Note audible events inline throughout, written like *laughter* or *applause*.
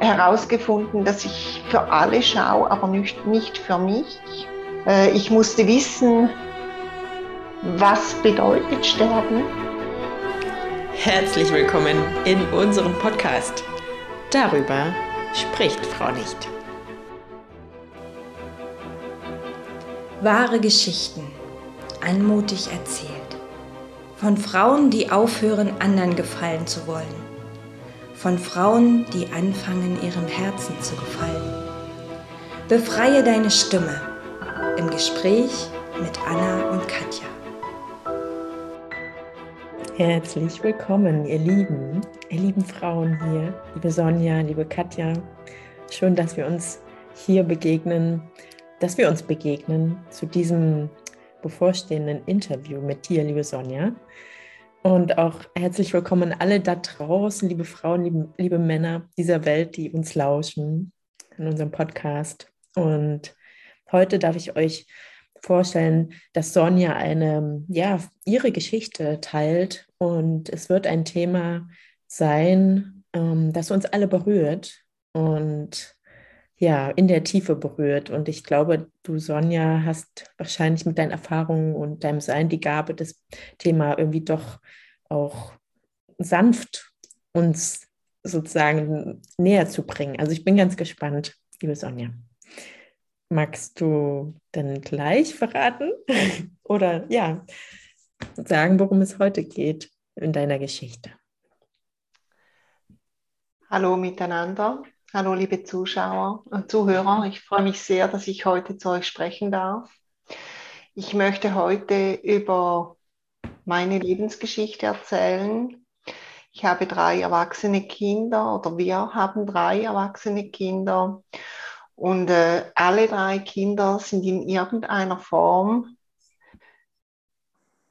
herausgefunden, dass ich für alle schaue, aber nicht, nicht für mich. Äh, ich musste wissen, was bedeutet Sterben. Herzlich willkommen in unserem Podcast. Darüber spricht Frau nicht. Wahre Geschichten, anmutig erzählt. Von Frauen, die aufhören, anderen gefallen zu wollen von Frauen, die anfangen, ihrem Herzen zu gefallen. Befreie deine Stimme im Gespräch mit Anna und Katja. Herzlich willkommen, ihr Lieben, ihr lieben Frauen hier, liebe Sonja, liebe Katja. Schön, dass wir uns hier begegnen, dass wir uns begegnen zu diesem bevorstehenden Interview mit dir, liebe Sonja. Und auch herzlich willkommen alle da draußen, liebe Frauen, liebe, liebe Männer dieser Welt, die uns lauschen in unserem Podcast. Und heute darf ich euch vorstellen, dass Sonja eine, ja, ihre Geschichte teilt. Und es wird ein Thema sein, ähm, das uns alle berührt und ja, in der Tiefe berührt. Und ich glaube, du, Sonja, hast wahrscheinlich mit deinen Erfahrungen und deinem Sein die Gabe, das Thema irgendwie doch auch sanft uns sozusagen näher zu bringen. Also ich bin ganz gespannt, liebe Sonja. Magst du dann gleich verraten *laughs* oder ja, sagen, worum es heute geht in deiner Geschichte? Hallo miteinander. Hallo liebe Zuschauer und Zuhörer. Ich freue mich sehr, dass ich heute zu euch sprechen darf. Ich möchte heute über meine Lebensgeschichte erzählen. Ich habe drei erwachsene Kinder oder wir haben drei erwachsene Kinder und äh, alle drei Kinder sind in irgendeiner Form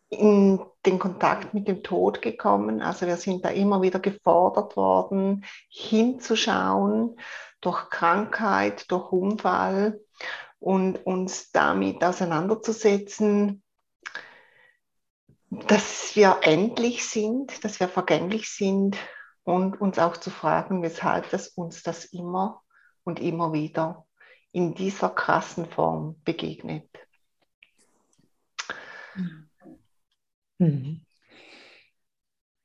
in den Kontakt mit dem Tod gekommen. Also wir sind da immer wieder gefordert worden, hinzuschauen durch Krankheit, durch Unfall und uns damit auseinanderzusetzen, dass wir endlich sind, dass wir vergänglich sind und uns auch zu fragen, weshalb das uns das immer und immer wieder in dieser krassen Form begegnet. Mhm.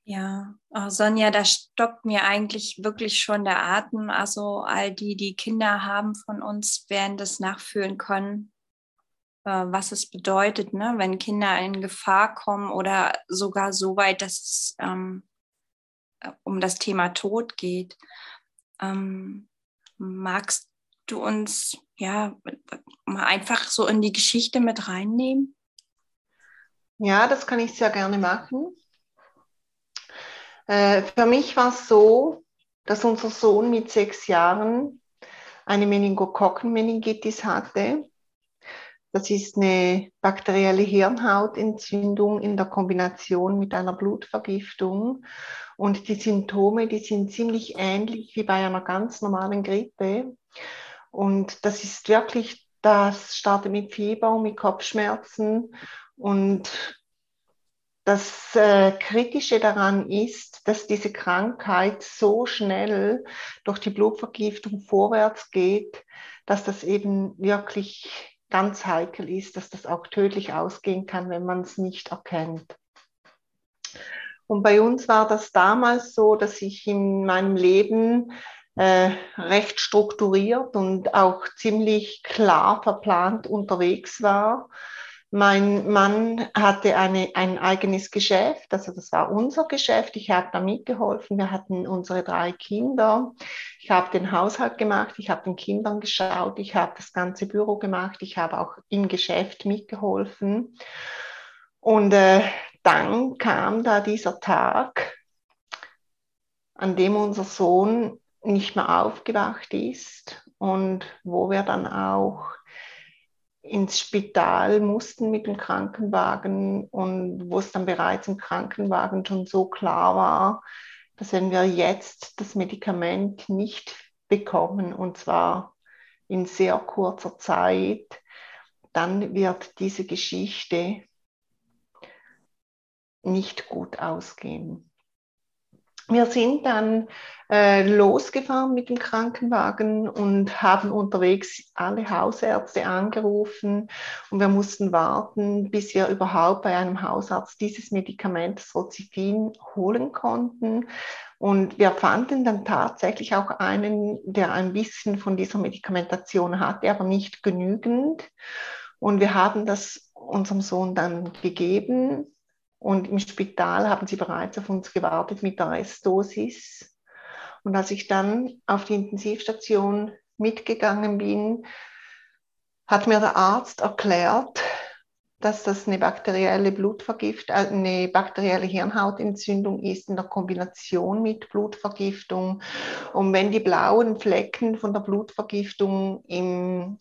Ja, oh Sonja, da stockt mir eigentlich wirklich schon der Atem. Also all die, die Kinder haben von uns, werden das nachfühlen können, äh, was es bedeutet, ne? wenn Kinder in Gefahr kommen oder sogar so weit, dass es ähm, äh, um das Thema Tod geht. Ähm, magst du uns ja mal einfach so in die Geschichte mit reinnehmen? Ja, das kann ich sehr gerne machen. Äh, für mich war es so, dass unser Sohn mit sechs Jahren eine Meningokokkenmeningitis hatte. Das ist eine bakterielle Hirnhautentzündung in der Kombination mit einer Blutvergiftung. Und die Symptome, die sind ziemlich ähnlich wie bei einer ganz normalen Grippe. Und das ist wirklich, das startet mit Fieber und mit Kopfschmerzen und das äh, Kritische daran ist, dass diese Krankheit so schnell durch die Blutvergiftung vorwärts geht, dass das eben wirklich ganz heikel ist, dass das auch tödlich ausgehen kann, wenn man es nicht erkennt. Und bei uns war das damals so, dass ich in meinem Leben äh, recht strukturiert und auch ziemlich klar verplant unterwegs war mein Mann hatte eine, ein eigenes Geschäft, also das war unser Geschäft. Ich habe da mitgeholfen. Wir hatten unsere drei Kinder. Ich habe den Haushalt gemacht, ich habe den Kindern geschaut, ich habe das ganze Büro gemacht, ich habe auch im Geschäft mitgeholfen. Und äh, dann kam da dieser Tag, an dem unser Sohn nicht mehr aufgewacht ist und wo wir dann auch ins Spital mussten mit dem Krankenwagen und wo es dann bereits im Krankenwagen schon so klar war, dass wenn wir jetzt das Medikament nicht bekommen, und zwar in sehr kurzer Zeit, dann wird diese Geschichte nicht gut ausgehen. Wir sind dann äh, losgefahren mit dem Krankenwagen und haben unterwegs alle Hausärzte angerufen und wir mussten warten, bis wir überhaupt bei einem Hausarzt dieses Medikament, das Rozifin, holen konnten. Und wir fanden dann tatsächlich auch einen, der ein bisschen von dieser Medikamentation hatte, aber nicht genügend. Und wir haben das unserem Sohn dann gegeben. Und im Spital haben sie bereits auf uns gewartet mit der Restdosis. Und als ich dann auf die Intensivstation mitgegangen bin, hat mir der Arzt erklärt, dass das eine bakterielle Blutvergiftung, äh, eine bakterielle Hirnhautentzündung ist in der Kombination mit Blutvergiftung. Und wenn die blauen Flecken von der Blutvergiftung im,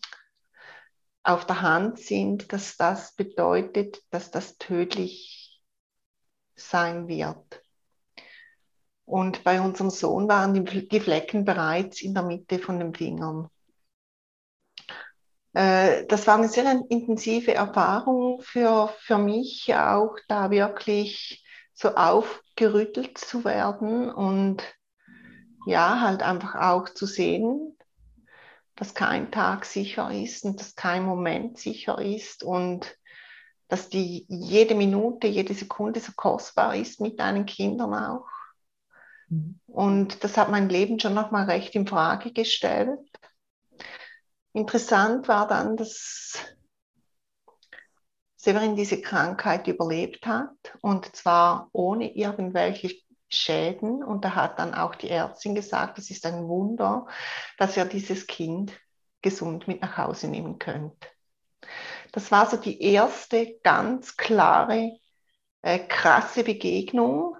auf der Hand sind, dass das bedeutet, dass das tödlich sein wird. Und bei unserem Sohn waren die, Flecken bereits in der Mitte von den Fingern. Äh, das war eine sehr intensive Erfahrung für, für mich, auch da wirklich so aufgerüttelt zu werden und ja, halt einfach auch zu sehen, dass kein Tag sicher ist und dass kein Moment sicher ist und dass die jede Minute, jede Sekunde so kostbar ist mit deinen Kindern auch. Und das hat mein Leben schon nochmal recht in Frage gestellt. Interessant war dann, dass Severin diese Krankheit überlebt hat und zwar ohne irgendwelche Schäden. Und da hat dann auch die Ärztin gesagt, es ist ein Wunder, dass ihr dieses Kind gesund mit nach Hause nehmen könnt. Das war so die erste ganz klare, äh, krasse Begegnung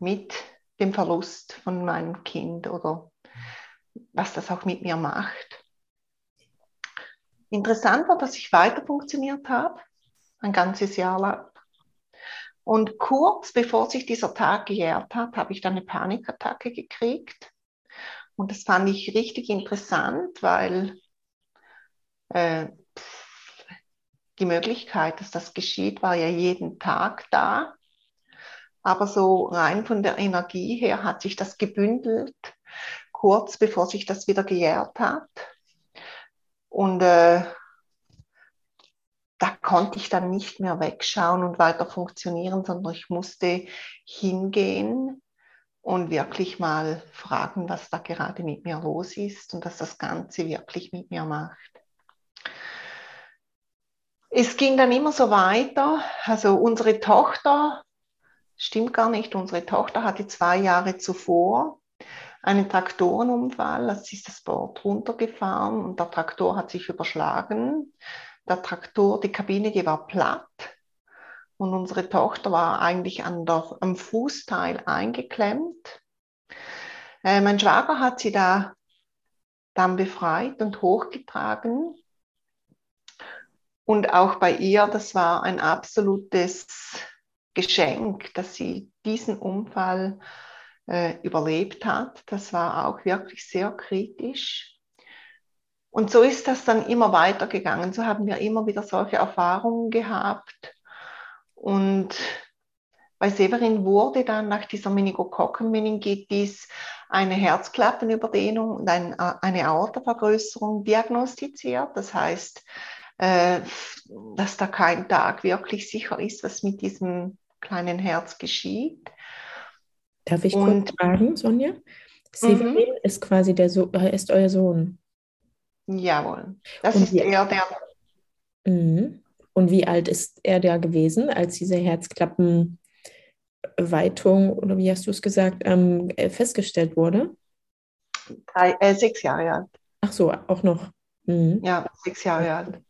mit dem Verlust von meinem Kind oder was das auch mit mir macht. Interessant war, dass ich weiter funktioniert habe, ein ganzes Jahr lang. Und kurz bevor sich dieser Tag gejährt hat, habe ich dann eine Panikattacke gekriegt. Und das fand ich richtig interessant, weil äh, die Möglichkeit, dass das geschieht, war ja jeden Tag da. Aber so rein von der Energie her hat sich das gebündelt, kurz bevor sich das wieder gejährt hat. Und äh, da konnte ich dann nicht mehr wegschauen und weiter funktionieren, sondern ich musste hingehen und wirklich mal fragen, was da gerade mit mir los ist und was das Ganze wirklich mit mir macht. Es ging dann immer so weiter. Also unsere Tochter Stimmt gar nicht. Unsere Tochter hatte zwei Jahre zuvor einen Traktorenunfall. Da ist das Board runtergefahren und der Traktor hat sich überschlagen. Der Traktor, die Kabine, die war platt. Und unsere Tochter war eigentlich an der, am Fußteil eingeklemmt. Äh, mein Schwager hat sie da dann befreit und hochgetragen. Und auch bei ihr, das war ein absolutes Geschenk, dass sie diesen Unfall äh, überlebt hat. Das war auch wirklich sehr kritisch. Und so ist das dann immer weitergegangen. So haben wir immer wieder solche Erfahrungen gehabt. Und bei Severin wurde dann nach dieser Meningokokkenmeningitis eine Herzklappenüberdehnung und ein, äh, eine Aortavergrößerung diagnostiziert. Das heißt, dass da kein Tag wirklich sicher ist, was mit diesem kleinen Herz geschieht. Darf ich und, kurz fragen, Sonja? Severin mhm. ist quasi der so äh, ist euer Sohn. Jawohl. Das und ist wie, er, der. Mhm. Und wie alt ist er da gewesen, als diese Herzklappenweitung oder wie hast du es gesagt, ähm, äh, festgestellt wurde? Drei, äh, sechs Jahre alt. Ach so, auch noch. Mhm. Ja, sechs Jahre alt.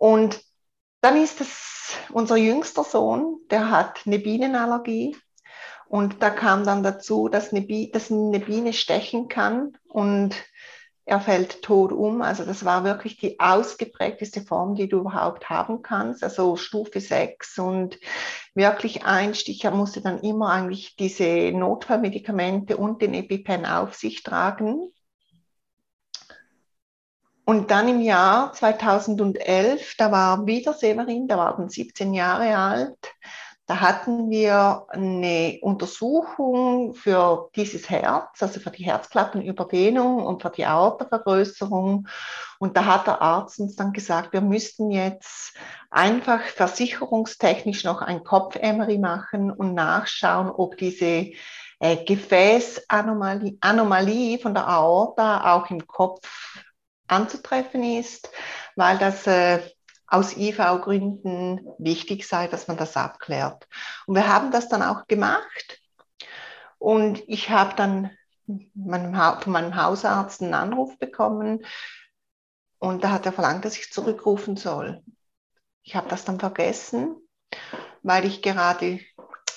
Und dann ist es unser jüngster Sohn, der hat eine Bienenallergie. Und da kam dann dazu, dass eine, Biene, dass eine Biene stechen kann und er fällt tot um. Also das war wirklich die ausgeprägteste Form, die du überhaupt haben kannst. Also Stufe 6 und wirklich ein Stich. Er musste dann immer eigentlich diese Notfallmedikamente und den EpiPen auf sich tragen. Und dann im Jahr 2011, da war wieder Severin, da war dann 17 Jahre alt. Da hatten wir eine Untersuchung für dieses Herz, also für die Herzklappenüberdehnung und für die Aortavergrößerung. Und da hat der Arzt uns dann gesagt, wir müssten jetzt einfach versicherungstechnisch noch ein Kopfemery machen und nachschauen, ob diese äh, Gefäßanomalie Anomalie von der Aorta auch im Kopf anzutreffen ist, weil das äh, aus IV-Gründen wichtig sei, dass man das abklärt. Und wir haben das dann auch gemacht. Und ich habe dann von meinem Hausarzt einen Anruf bekommen und da hat er verlangt, dass ich zurückrufen soll. Ich habe das dann vergessen, weil ich gerade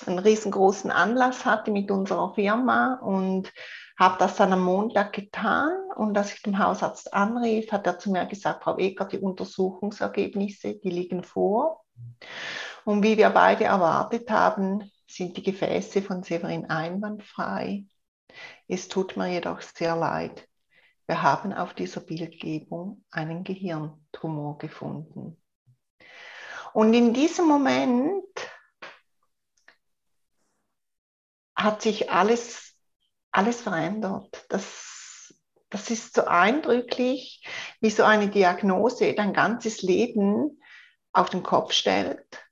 einen riesengroßen Anlass hatte mit unserer Firma und habe das dann am Montag getan und als ich den Hausarzt anrief, hat er zu mir gesagt, Frau Ecker, die Untersuchungsergebnisse, die liegen vor. Und wie wir beide erwartet haben, sind die Gefäße von Severin einwandfrei. Es tut mir jedoch sehr leid. Wir haben auf dieser Bildgebung einen Gehirntumor gefunden. Und in diesem Moment hat sich alles, alles verändert. Das, das ist so eindrücklich, wie so eine Diagnose dein ganzes Leben auf den Kopf stellt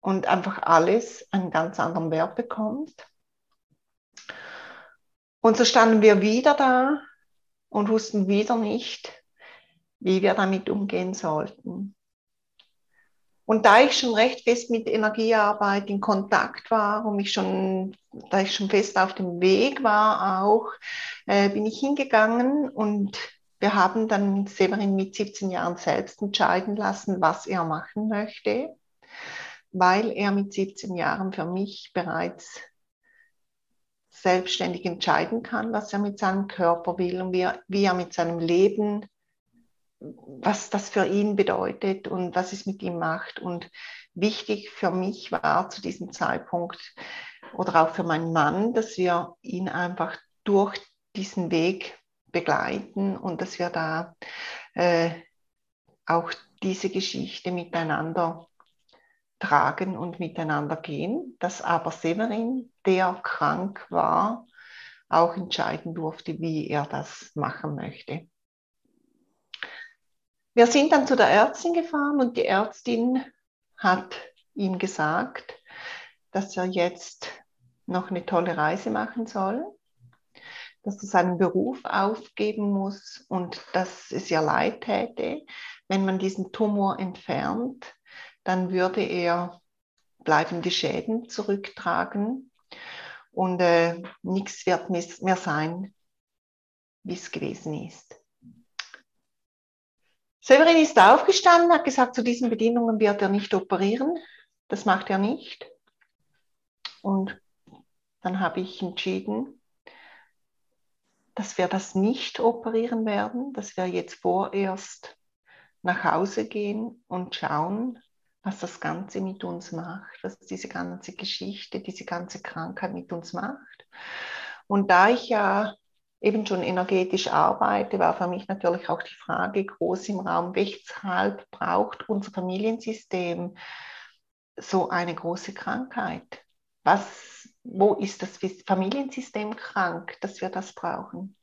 und einfach alles einen ganz anderen Wert bekommt. Und so standen wir wieder da und wussten wieder nicht, wie wir damit umgehen sollten. Und da ich schon recht fest mit Energiearbeit in Kontakt war und mich schon, da ich schon fest auf dem Weg war auch, äh, bin ich hingegangen und wir haben dann Severin mit 17 Jahren selbst entscheiden lassen, was er machen möchte, weil er mit 17 Jahren für mich bereits selbstständig entscheiden kann, was er mit seinem Körper will und wie er, wie er mit seinem Leben was das für ihn bedeutet und was es mit ihm macht. Und wichtig für mich war zu diesem Zeitpunkt oder auch für meinen Mann, dass wir ihn einfach durch diesen Weg begleiten und dass wir da äh, auch diese Geschichte miteinander tragen und miteinander gehen, dass aber Severin, der krank war, auch entscheiden durfte, wie er das machen möchte. Wir sind dann zu der Ärztin gefahren und die Ärztin hat ihm gesagt, dass er jetzt noch eine tolle Reise machen soll, dass er seinen Beruf aufgeben muss und dass es ihr leid täte, wenn man diesen Tumor entfernt, dann würde er bleibende Schäden zurücktragen und äh, nichts wird mehr sein, wie es gewesen ist. Severin ist aufgestanden, hat gesagt, zu diesen Bedingungen wird er nicht operieren. Das macht er nicht. Und dann habe ich entschieden, dass wir das nicht operieren werden, dass wir jetzt vorerst nach Hause gehen und schauen, was das Ganze mit uns macht, was diese ganze Geschichte, diese ganze Krankheit mit uns macht. Und da ich ja eben schon energetisch arbeite, war für mich natürlich auch die Frage groß im Raum, weshalb braucht unser Familiensystem so eine große Krankheit? Was, wo ist das Familiensystem krank, dass wir das brauchen?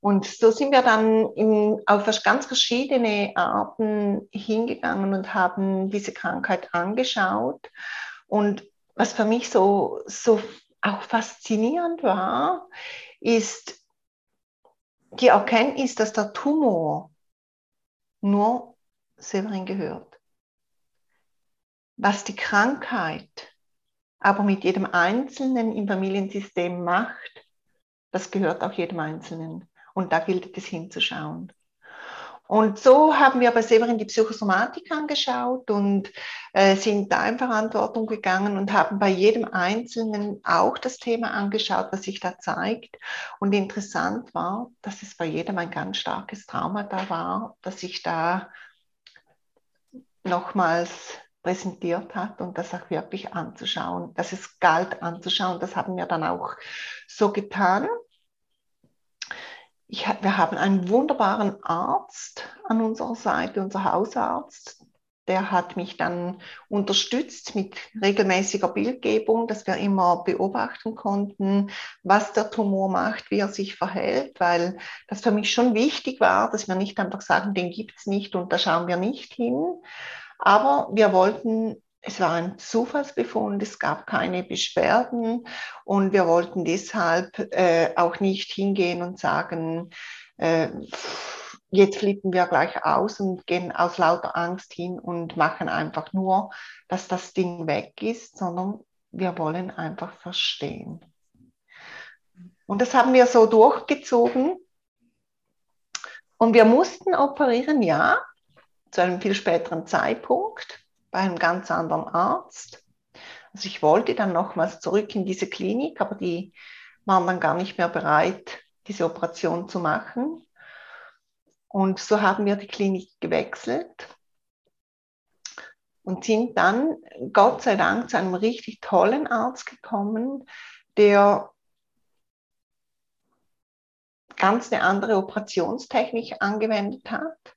Und so sind wir dann in, auf ganz verschiedene Arten hingegangen und haben diese Krankheit angeschaut. Und was für mich so, so auch faszinierend war, ist die Erkenntnis, dass der Tumor nur Severin gehört. Was die Krankheit aber mit jedem Einzelnen im Familiensystem macht, das gehört auch jedem Einzelnen. Und da gilt es hinzuschauen. Und so haben wir bei Severin die Psychosomatik angeschaut und äh, sind da in Verantwortung gegangen und haben bei jedem Einzelnen auch das Thema angeschaut, was sich da zeigt. Und interessant war, dass es bei jedem ein ganz starkes Trauma da war, das sich da nochmals präsentiert hat und das auch wirklich anzuschauen, dass es galt anzuschauen. Das haben wir dann auch so getan ich, wir haben einen wunderbaren Arzt an unserer Seite, unser Hausarzt, der hat mich dann unterstützt mit regelmäßiger Bildgebung, dass wir immer beobachten konnten, was der Tumor macht, wie er sich verhält, weil das für mich schon wichtig war, dass wir nicht einfach sagen, den gibt es nicht und da schauen wir nicht hin. Aber wir wollten es war ein Zufallsbefund, es gab keine Beschwerden und wir wollten deshalb äh, auch nicht hingehen und sagen, äh, jetzt flippen wir gleich aus und gehen aus lauter Angst hin und machen einfach nur, dass das Ding weg ist, sondern wir wollen einfach verstehen. Und das haben wir so durchgezogen. Und wir mussten operieren, ja, zu einem viel späteren Zeitpunkt bei einem ganz anderen Arzt. Also ich wollte dann nochmals zurück in diese Klinik, aber die waren dann gar nicht mehr bereit, diese Operation zu machen. Und so haben wir die Klinik gewechselt und sind dann Gott sei Dank zu einem richtig tollen Arzt gekommen, der ganz eine andere Operationstechnik angewendet hat.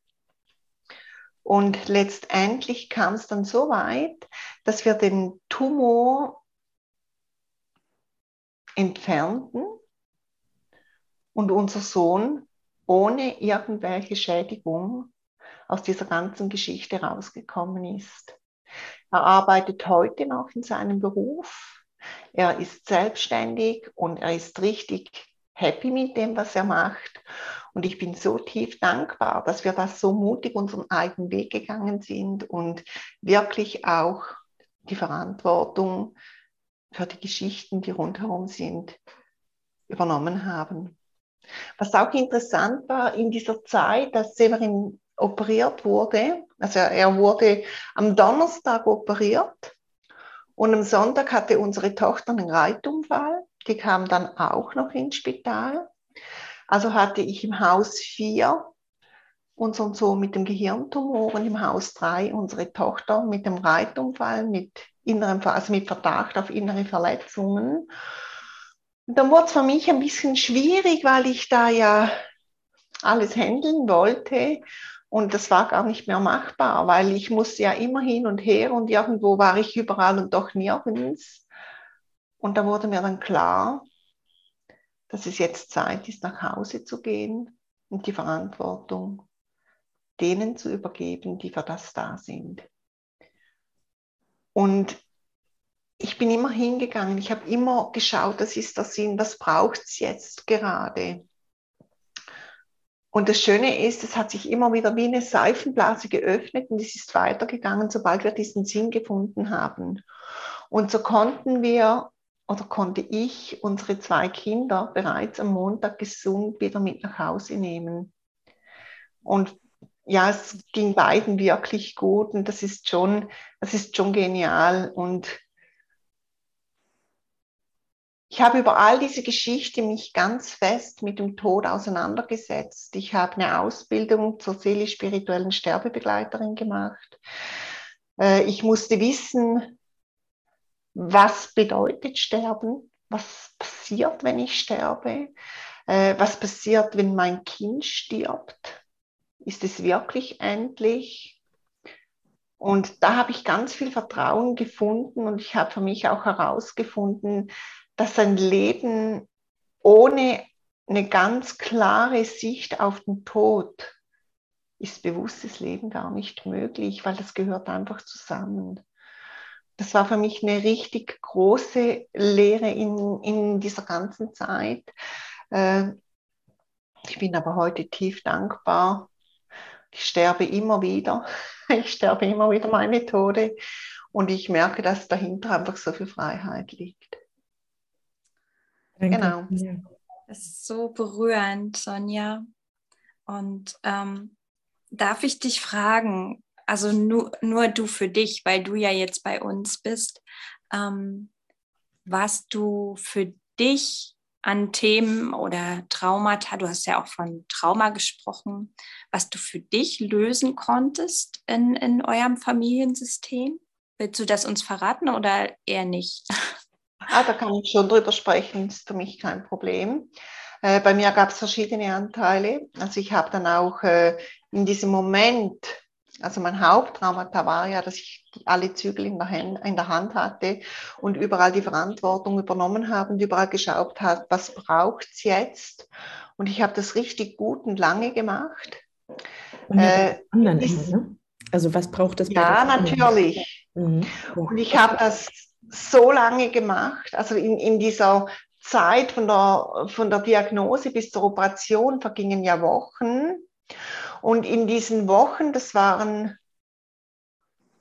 Und letztendlich kam es dann so weit, dass wir den Tumor entfernten und unser Sohn ohne irgendwelche Schädigung aus dieser ganzen Geschichte rausgekommen ist. Er arbeitet heute noch in seinem Beruf. Er ist selbstständig und er ist richtig happy mit dem, was er macht. Und ich bin so tief dankbar, dass wir das so mutig unseren eigenen Weg gegangen sind und wirklich auch die Verantwortung für die Geschichten, die rundherum sind, übernommen haben. Was auch interessant war in dieser Zeit, dass Severin operiert wurde, also er wurde am Donnerstag operiert und am Sonntag hatte unsere Tochter einen Reitunfall. Die kam dann auch noch ins Spital. Also hatte ich im Haus 4 unseren Sohn mit dem Gehirntumor und im Haus 3 unsere Tochter mit dem Reitunfall, mit, inneren, also mit Verdacht auf innere Verletzungen. Und dann wurde es für mich ein bisschen schwierig, weil ich da ja alles handeln wollte. Und das war gar nicht mehr machbar, weil ich musste ja immer hin und her und irgendwo war ich überall und doch nirgends. Und da wurde mir dann klar, dass es jetzt Zeit ist, nach Hause zu gehen und die Verantwortung denen zu übergeben, die für das da sind. Und ich bin immer hingegangen, ich habe immer geschaut, das ist der Sinn, was braucht es jetzt gerade? Und das Schöne ist, es hat sich immer wieder wie eine Seifenblase geöffnet und es ist weitergegangen, sobald wir diesen Sinn gefunden haben. Und so konnten wir oder konnte ich unsere zwei Kinder bereits am Montag gesund wieder mit nach Hause nehmen. Und ja, es ging beiden wirklich gut und das ist schon, das ist schon genial. Und ich habe über all diese Geschichte mich ganz fest mit dem Tod auseinandergesetzt. Ich habe eine Ausbildung zur seelisch-spirituellen Sterbebegleiterin gemacht. Äh, ich musste wissen, was bedeutet Sterben, was passiert, wenn ich sterbe, äh, was passiert, wenn mein Kind stirbt. Ist es wirklich endlich? Und da habe ich ganz viel Vertrauen gefunden und ich habe für mich auch herausgefunden, dass ein Leben ohne eine ganz klare Sicht auf den Tod ist bewusstes Leben gar nicht möglich, weil das gehört einfach zusammen. Das war für mich eine richtig große Lehre in, in dieser ganzen Zeit. Äh, ich bin aber heute tief dankbar. Ich sterbe immer wieder. *laughs* Ich sterbe immer wieder meine Tode. Und ich merke, dass dahinter einfach so viel Freiheit liegt. Danke. Genau. Das ist so berührend, Sonja. Und ähm, darf ich dich fragen, also nur, nur du für dich, weil du ja jetzt bei uns bist, ähm, was du für dich an Themen oder Traumata, du hast ja auch von Trauma gesprochen, was du für dich lösen konntest in, in eurem Familiensystem? Willst du das uns verraten oder eher nicht? *laughs* Ah, da kann ich schon drüber sprechen, ist für mich kein Problem. Äh, bei mir gab es verschiedene Anteile. Also ich habe dann auch äh, in diesem Moment, Also mein Haupttraumata war ja, dass ich alle Zügel in der, Hand, in der Hand hatte und überall die Verantwortung übernommen habe und überall geschaut habe, was braucht es jetzt. Und ich habe das richtig gut und lange gemacht. Und äh, anderen ist, Ende, ne? Also was braucht es? Ja, natürlich. Mhm. Ja. Und ich habe das so lange gemacht, also in, in dieser Zeit von der, von der Diagnose bis zur Operation vergingen ja Wochen. Und in diesen Wochen, das waren,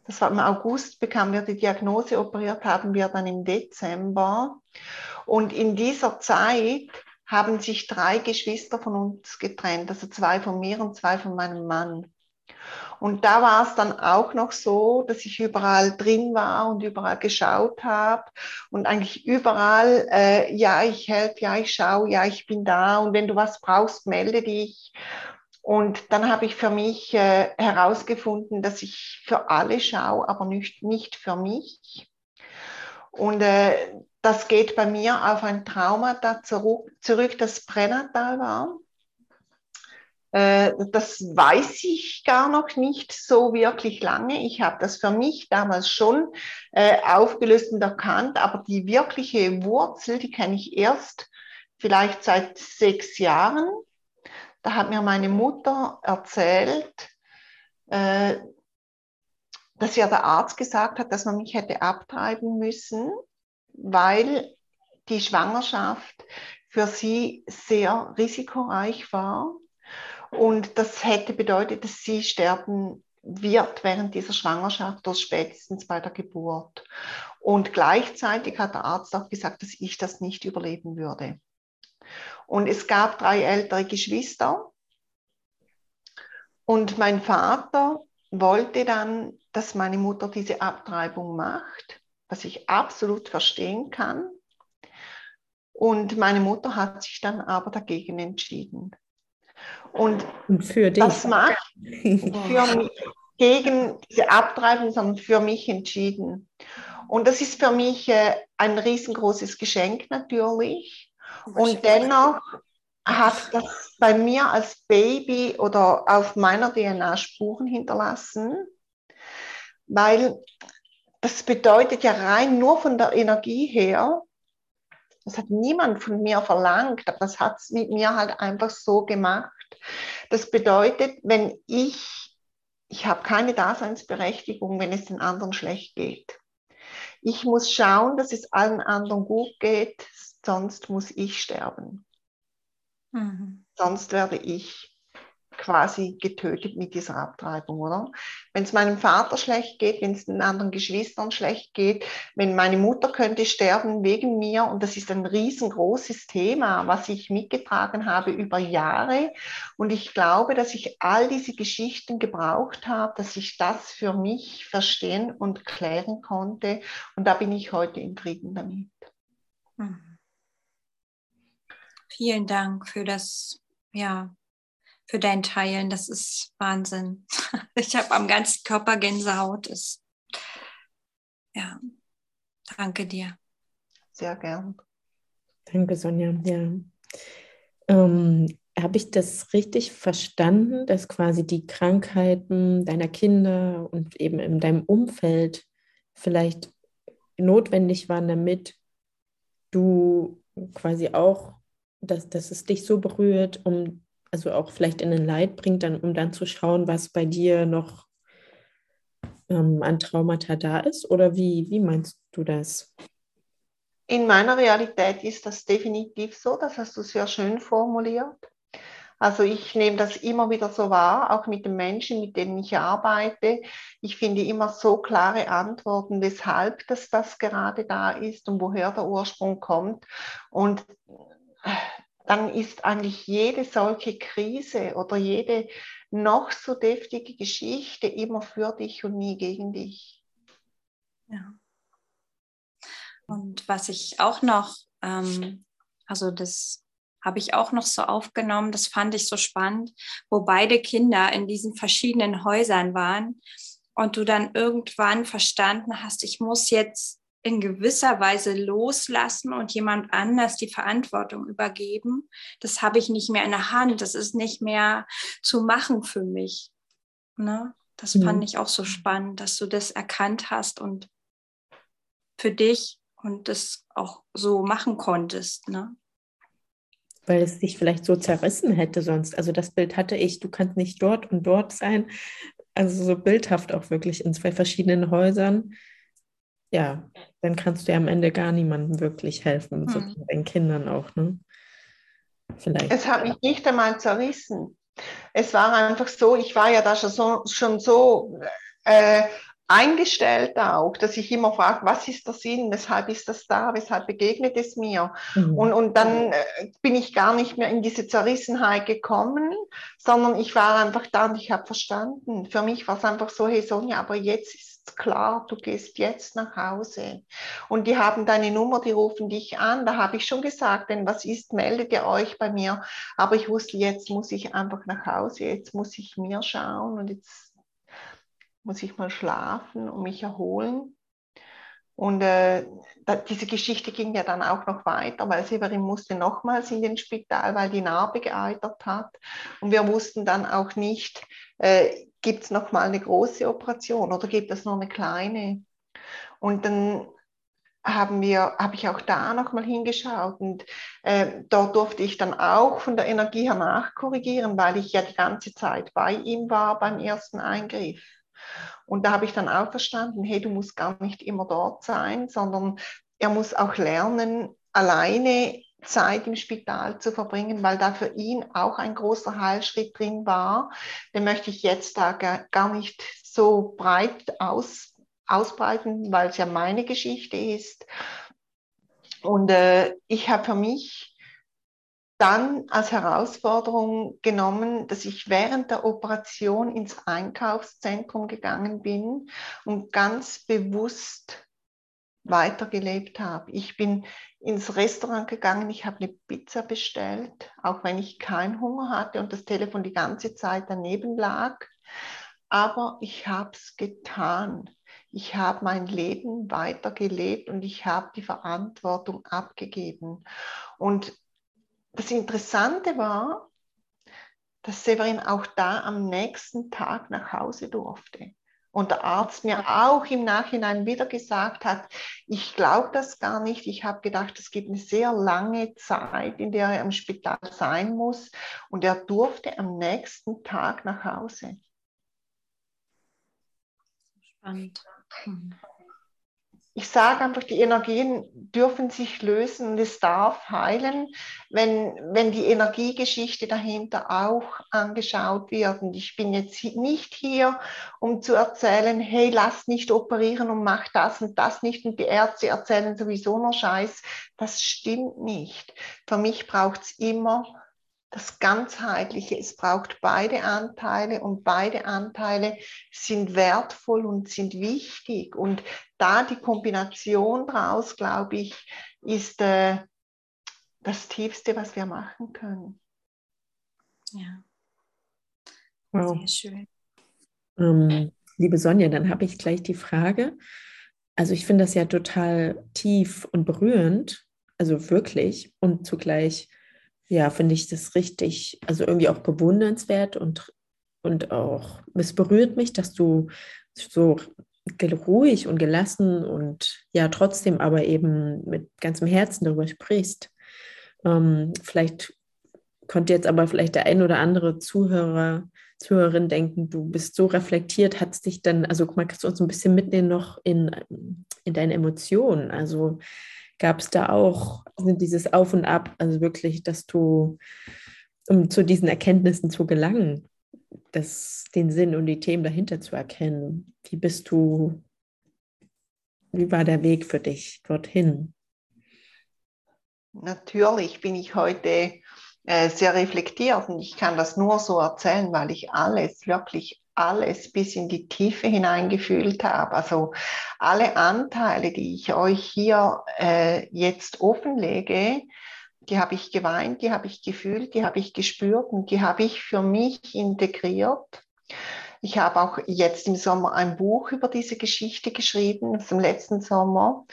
das war im August, bekamen wir die Diagnose, operiert haben wir dann im Dezember. Und in dieser Zeit haben sich drei Geschwister von uns getrennt, also zwei von mir und zwei von meinem Mann. Und da war es dann auch noch so, dass ich überall drin war und überall geschaut habe und eigentlich überall, äh, ja, ich helfe, ja, ich schaue, ja, ich bin da und wenn du was brauchst, melde dich. Und dann habe ich für mich äh, herausgefunden, dass ich für alle schaue, aber nicht, nicht für mich. Und äh, das geht bei mir auf ein Trauma da zurück, zurück das Pränatal war. Äh, das weiß ich gar noch nicht so wirklich lange. Ich habe das für mich damals schon äh, aufgelöst und erkannt, aber die wirkliche Wurzel, die kenne ich erst vielleicht seit sechs Jahren. Da hat mir meine Mutter erzählt, äh, dass ja der Arzt gesagt hat, dass man mich hätte abtreiben müssen, weil die Schwangerschaft für sie sehr risikoreich war. Und das hätte bedeutet, dass sie sterben wird während dieser Schwangerschaft oder spätestens bei der Geburt. Und gleichzeitig hat der Arzt auch gesagt, dass ich das nicht überleben würde. Und es gab drei ältere Geschwister. Und mein Vater wollte dann, dass meine Mutter diese Abtreibung macht, was ich absolut verstehen kann. Und meine Mutter hat sich dann aber dagegen entschieden. Und, Und für dich. das macht *laughs* für mich, gegen diese Abtreibung, sondern für mich entschieden. Und das ist für mich äh, ein riesengroßes Geschenk natürlich. Und dennoch hat das bei mir als Baby oder auf meiner DNA Spuren hinterlassen, weil das bedeutet ja rein nur von der Energie her, das hat niemand von mir verlangt, aber das hat es mit mir halt einfach so gemacht. Das bedeutet, wenn ich, ich habe keine Daseinsberechtigung, wenn es den anderen schlecht geht. Ich muss schauen, dass es allen anderen gut geht, sonst muss ich sterben. Mhm. Sonst werde ich quasi getötet mit dieser Abtreibung, oder? Wenn es meinem Vater schlecht geht, wenn es den anderen Geschwistern schlecht geht, wenn meine Mutter könnte sterben wegen mir und das ist ein riesengroßes Thema, was ich mitgetragen habe über Jahre und ich glaube, dass ich all diese Geschichten gebraucht habe, dass ich das für mich verstehen und klären konnte und da bin ich heute in Frieden damit. Mhm. Vielen Dank für das, ja, für dein Teilen. Das ist Wahnsinn. *laughs* Ich habe am ganzen Körper Gänsehaut. Ist, ja, danke dir. Sehr gern. Danke, Sonja. Ja. Ähm, habe ich das richtig verstanden, dass quasi die Krankheiten deiner Kinder und eben in deinem Umfeld vielleicht notwendig waren, damit du quasi auch dass, dass es dich so berührt, um also auch vielleicht in den Leid bringt, dann, um dann zu schauen, was bei dir noch ähm, an Traumata da ist? Oder wie, wie meinst du das? In meiner Realität ist das definitiv so, das hast du sehr schön formuliert. Also ich nehme das immer wieder so wahr, auch mit den Menschen, mit denen ich arbeite. Ich finde immer so klare Antworten, weshalb das, das gerade da ist und woher der Ursprung kommt. Und dann ist eigentlich jede solche Krise oder jede noch so deftige Geschichte immer für dich und nie gegen dich. Ja. Und was ich auch noch, ähm, also das habe ich auch noch so aufgenommen, das fand ich so spannend, wo beide Kinder in diesen verschiedenen Häusern waren und du dann irgendwann verstanden hast, ich muss jetzt in gewisser Weise loslassen und jemand anders die Verantwortung übergeben. Das habe ich nicht mehr in der Hand. Das ist nicht mehr zu machen für mich. Ne? Das mhm. fand ich auch so spannend, dass du das erkannt hast und für dich und das auch so machen konntest. Ne? Weil es dich vielleicht so zerrissen hätte sonst. Also das Bild hatte ich, du kannst nicht dort und dort sein. Also so bildhaft auch wirklich in zwei verschiedenen Häusern. Ja, dann kannst du ja am Ende gar niemandem wirklich helfen, mhm. so deinen Kindern auch. Ne? Vielleicht. Es hat mich nicht einmal zerrissen. Es war einfach so, ich war ja da schon so, schon so äh, eingestellt auch, dass ich immer frage, was ist der Sinn, weshalb ist das da, weshalb begegnet es mir? Mhm. Und, und dann äh, bin ich gar nicht mehr in diese Zerrissenheit gekommen, sondern ich war einfach da und ich habe verstanden. Für mich war es einfach so, hey Sonja, aber jetzt ist klar, du gehst jetzt nach Hause. Und die haben deine Nummer, die rufen dich an. Da habe ich schon gesagt, denn was ist, meldet ihr euch bei mir. Aber ich wusste, jetzt muss ich einfach nach Hause, jetzt muss ich mir schauen und jetzt muss ich mal schlafen und mich erholen. Und äh, da, diese Geschichte ging ja dann auch noch weiter, weil Severin musste nochmals in den Spital, weil die Narbe geeitert hat. Und wir wussten dann auch nicht, äh, gibt es nochmal eine große Operation oder gibt es nur eine kleine? Und dann haben wir, habe ich auch da nochmal hingeschaut und äh, dort durfte ich dann auch von der Energie her nachkorrigieren, weil ich ja die ganze Zeit bei ihm war beim ersten Eingriff. Und da habe ich dann auch verstanden, hey, du musst gar nicht immer dort sein, sondern er muss auch lernen, alleine Zeit im Spital zu verbringen, weil da für ihn auch ein großer Heilschritt drin war. Den möchte ich jetzt da gar nicht so breit aus, ausbreiten, weil es ja meine Geschichte ist. Und äh, ich habe für mich dann als Herausforderung genommen, dass ich während der Operation ins Einkaufszentrum gegangen bin und ganz bewusst weitergelebt habe. Ich bin ins Restaurant gegangen, ich habe eine Pizza bestellt, auch wenn ich keinen Hunger hatte und das Telefon die ganze Zeit daneben lag. Aber ich habe es getan. Ich habe mein Leben weitergelebt und ich habe die Verantwortung abgegeben. Und das Interessante war, dass Severin auch da am nächsten Tag nach Hause durfte. Und der Arzt mir auch im Nachhinein wieder gesagt hat, ich glaube das gar nicht. Ich habe gedacht, es gibt eine sehr lange Zeit, in der er im Spital sein muss. Und er durfte am nächsten Tag nach Hause. Spannend. Ich sage einfach, die Energien dürfen sich lösen und es darf heilen, wenn, wenn die Energiegeschichte dahinter auch angeschaut wird. Und ich bin jetzt nicht hier, um zu erzählen, hey, lass nicht operieren und mach das und das nicht und die Ärzte erzählen sowieso nur Scheiß. Das stimmt nicht. Für mich braucht es immer das Ganzheitliche. Es braucht beide Anteile und beide Anteile sind wertvoll und sind wichtig. Und da die Kombination draus, glaube ich, ist äh, das Tiefste, was wir machen können. Ja. Wow. Sehr schön. Ähm, liebe Sonja, dann habe ich gleich die Frage. Also ich finde das ja total tief und berührend, also wirklich und zugleich ja, finde ich das richtig, also irgendwie auch bewundernswert und, und auch, es berührt mich, dass du so ruhig und gelassen und ja, trotzdem aber eben mit ganzem Herzen darüber sprichst. Ähm, vielleicht konnte jetzt aber vielleicht der ein oder andere Zuhörer, Zuhörerin denken, du bist so reflektiert, hat es dich dann, also guck mal, kannst du uns ein bisschen mitnehmen noch in, in deine Emotionen? Also gab es da auch dieses Auf und Ab, also wirklich, dass du, um zu diesen Erkenntnissen zu gelangen, das, den Sinn und die Themen dahinter zu erkennen. Wie bist du, wie war der Weg für dich dorthin? Natürlich bin ich heute äh, sehr reflektiert und ich kann das nur so erzählen, weil ich alles wirklich alles bis in die Tiefe hineingefühlt habe. Also alle Anteile, die ich euch hier äh, jetzt offenlege, die habe ich geweint, die habe ich gefühlt, die habe ich gespürt und die habe ich für mich integriert. Ich habe auch jetzt im Sommer ein Buch über diese Geschichte geschrieben, zum letzten Sommer.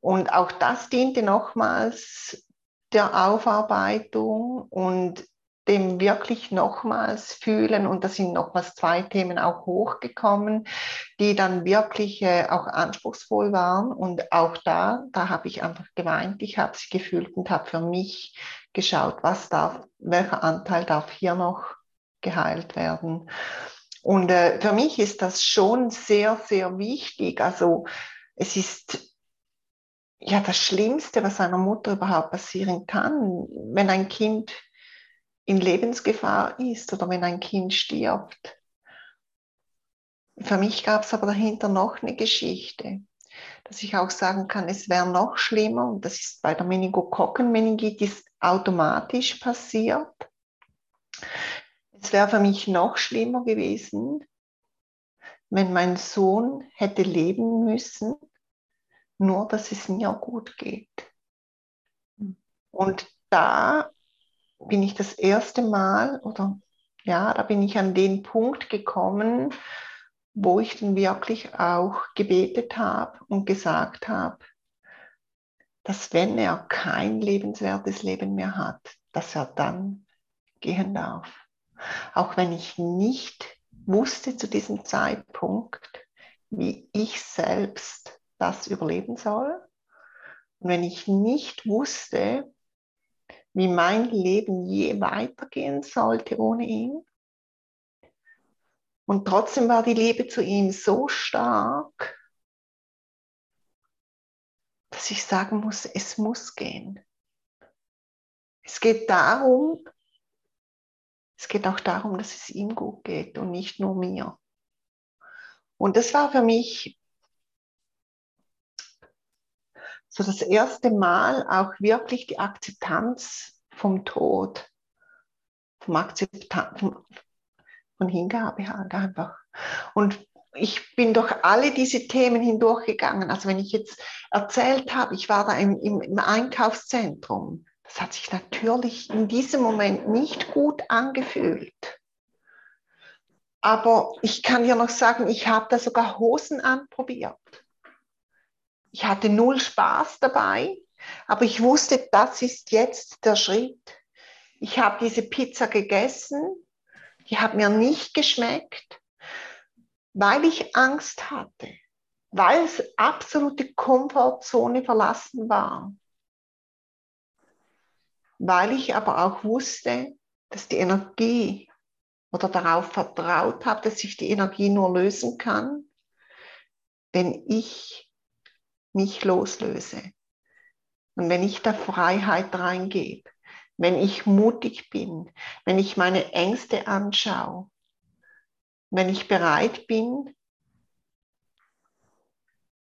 Und auch das diente nochmals der Aufarbeitung und dem wirklich nochmals fühlen und da sind nochmals zwei Themen auch hochgekommen, die dann wirklich äh, auch anspruchsvoll waren und auch da, da habe ich einfach geweint, ich habe sie gefühlt und habe für mich geschaut, was darf, welcher Anteil darf hier noch geheilt werden. Und äh, für mich ist das schon sehr, sehr wichtig. Also es ist ja das Schlimmste, was einer Mutter überhaupt passieren kann, wenn ein Kind in Lebensgefahr ist oder wenn ein Kind stirbt. Für mich gab es aber dahinter noch eine Geschichte, dass ich auch sagen kann, es wäre noch schlimmer und das ist bei der Meningokokkenmeningitis automatisch passiert. Es wäre für mich noch schlimmer gewesen, wenn mein Sohn hätte leben müssen, nur dass es mir gut geht. Und da bin ich das erste Mal oder ja, da bin ich an den Punkt gekommen, wo ich dann wirklich auch gebetet habe und gesagt habe, dass wenn er kein lebenswertes Leben mehr hat, dass er dann gehen darf. Auch wenn ich nicht wusste zu diesem Zeitpunkt, wie ich selbst das überleben soll. Und wenn ich nicht wusste, wie mein Leben je weitergehen sollte ohne ihn. Und trotzdem war die Liebe zu ihm so stark, dass ich sagen muss, es muss gehen. Es geht darum, es geht auch darum, dass es ihm gut geht und nicht nur mir. Und das war für mich so das erste Mal auch wirklich die Akzeptanz vom Tod, vom Akzeptanz, von Hingabe halt einfach. Und ich bin durch alle diese Themen hindurchgegangen. Also wenn ich jetzt erzählt habe, ich war da im, im, Einkaufszentrum, das hat sich natürlich in diesem Moment nicht gut angefühlt. Aber ich kann dir noch sagen, ich habe da sogar Hosen anprobiert. Ich hatte null Spaß dabei, aber ich wusste, das ist jetzt der Schritt. Ich habe diese Pizza gegessen, die hat mir nicht geschmeckt, weil ich Angst hatte, weil es absolute Komfortzone verlassen war, weil ich aber auch wusste, dass die Energie oder darauf vertraut habe, dass ich die Energie nur lösen kann, wenn ich mich loslöse. Und wenn ich da Freiheit reingebe, wenn ich mutig bin, wenn ich meine Ängste anschaue, wenn ich bereit bin,